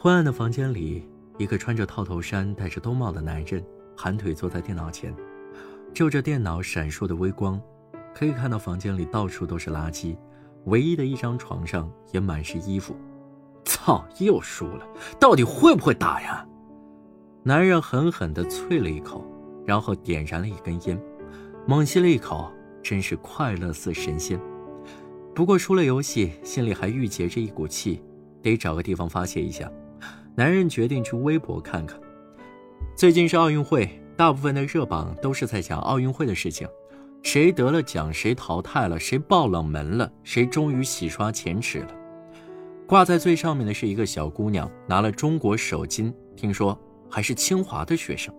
昏暗的房间里，一个穿着套头衫、戴着兜帽的男人盘腿坐在电脑前，就着电脑闪烁的微光，可以看到房间里到处都是垃圾，唯一的一张床上也满是衣服。操！又输了，到底会不会打呀？男人狠狠地啐了一口，然后点燃了一根烟，猛吸了一口，真是快乐似神仙。不过输了游戏，心里还郁结着一股气，得找个地方发泄一下。男人决定去微博看看。最近是奥运会，大部分的热榜都是在讲奥运会的事情，谁得了奖，谁淘汰了，谁爆冷门了，谁终于洗刷前耻了。挂在最上面的是一个小姑娘拿了中国首金，听说还是清华的学生。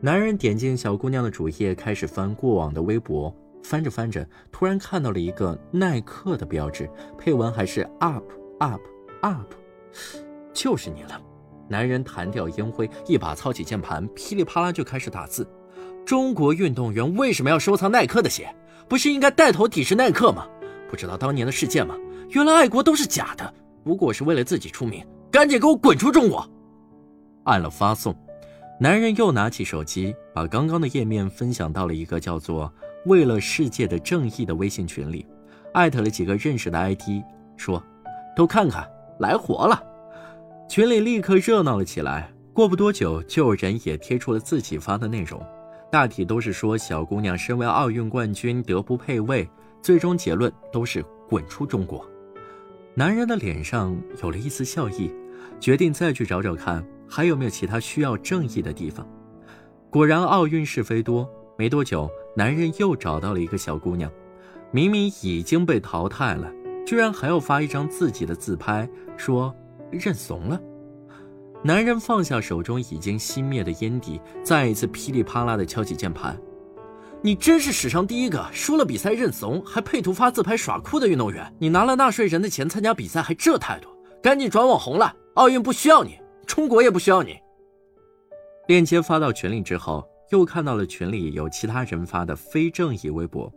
男人点进小姑娘的主页，开始翻过往的微博，翻着翻着，突然看到了一个耐克的标志，配文还是 up up up。就是你了，男人弹掉烟灰，一把操起键盘，噼里啪啦就开始打字。中国运动员为什么要收藏耐克的鞋？不是应该带头抵制耐克吗？不知道当年的事件吗？原来爱国都是假的，不过是为了自己出名。赶紧给我滚出中国！按了发送，男人又拿起手机，把刚刚的页面分享到了一个叫做“为了世界的正义”的微信群里，艾特了几个认识的 ID，说：“都看看，来活了。”群里立刻热闹了起来。过不多久，就有人也贴出了自己发的内容，大体都是说小姑娘身为奥运冠军德不配位，最终结论都是滚出中国。男人的脸上有了一丝笑意，决定再去找找看还有没有其他需要正义的地方。果然，奥运是非多。没多久，男人又找到了一个小姑娘，明明已经被淘汰了，居然还要发一张自己的自拍，说。认怂了，男人放下手中已经熄灭的烟蒂，再一次噼里啪啦的敲起键盘。你真是史上第一个输了比赛认怂，还配图发自拍耍酷的运动员。你拿了纳税人的钱参加比赛，还这态度？赶紧转网红了，奥运不需要你，中国也不需要你。链接发到群里之后，又看到了群里有其他人发的非正义微博。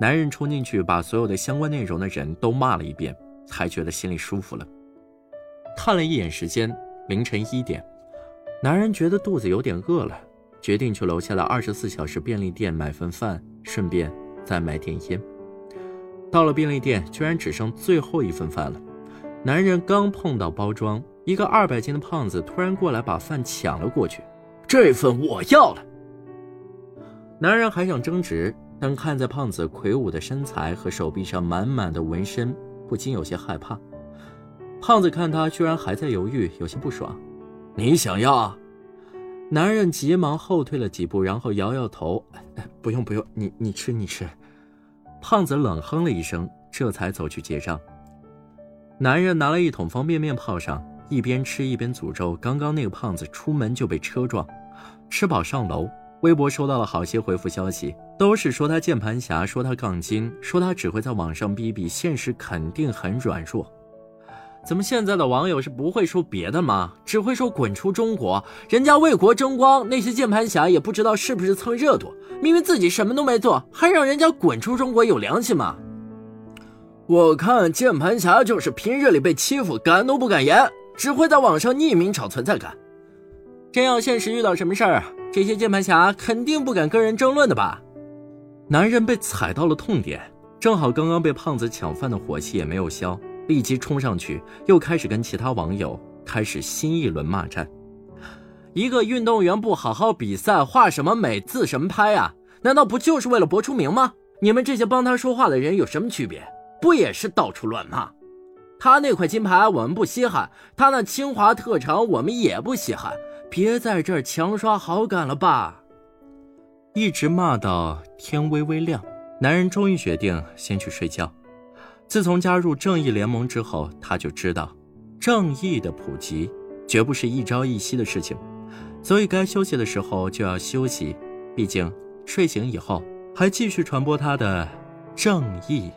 男人冲进去，把所有的相关内容的人都骂了一遍，才觉得心里舒服了。看了一眼时间，凌晨一点，男人觉得肚子有点饿了，决定去楼下的二十四小时便利店买份饭，顺便再买点烟。到了便利店，居然只剩最后一份饭了。男人刚碰到包装，一个二百斤的胖子突然过来把饭抢了过去，这份我要了。男人还想争执，但看在胖子魁梧的身材和手臂上满满的纹身，不禁有些害怕。胖子看他居然还在犹豫，有些不爽。你想要？男人急忙后退了几步，然后摇摇头：“不用不用，你你吃你吃。”胖子冷哼了一声，这才走去结账。男人拿了一桶方便面泡上，一边吃一边诅咒：“刚刚那个胖子出门就被车撞。”吃饱上楼，微博收到了好些回复消息，都是说他键盘侠，说他杠精，说他只会在网上逼逼，现实肯定很软弱。怎么现在的网友是不会说别的吗？只会说滚出中国，人家为国争光，那些键盘侠也不知道是不是蹭热度，明明自己什么都没做，还让人家滚出中国，有良心吗？我看键盘侠就是平日里被欺负，敢怒不敢言，只会在网上匿名找存在感。真要现实遇到什么事儿，这些键盘侠肯定不敢跟人争论的吧？男人被踩到了痛点，正好刚刚被胖子抢饭的火气也没有消。立即冲上去，又开始跟其他网友开始新一轮骂战。一个运动员不好好比赛，画什么美，自什么拍啊？难道不就是为了博出名吗？你们这些帮他说话的人有什么区别？不也是到处乱骂？他那块金牌我们不稀罕，他那清华特长我们也不稀罕，别在这儿强刷好感了吧？一直骂到天微微亮，男人终于决定先去睡觉。自从加入正义联盟之后，他就知道，正义的普及绝不是一朝一夕的事情，所以该休息的时候就要休息。毕竟睡醒以后还继续传播他的正义。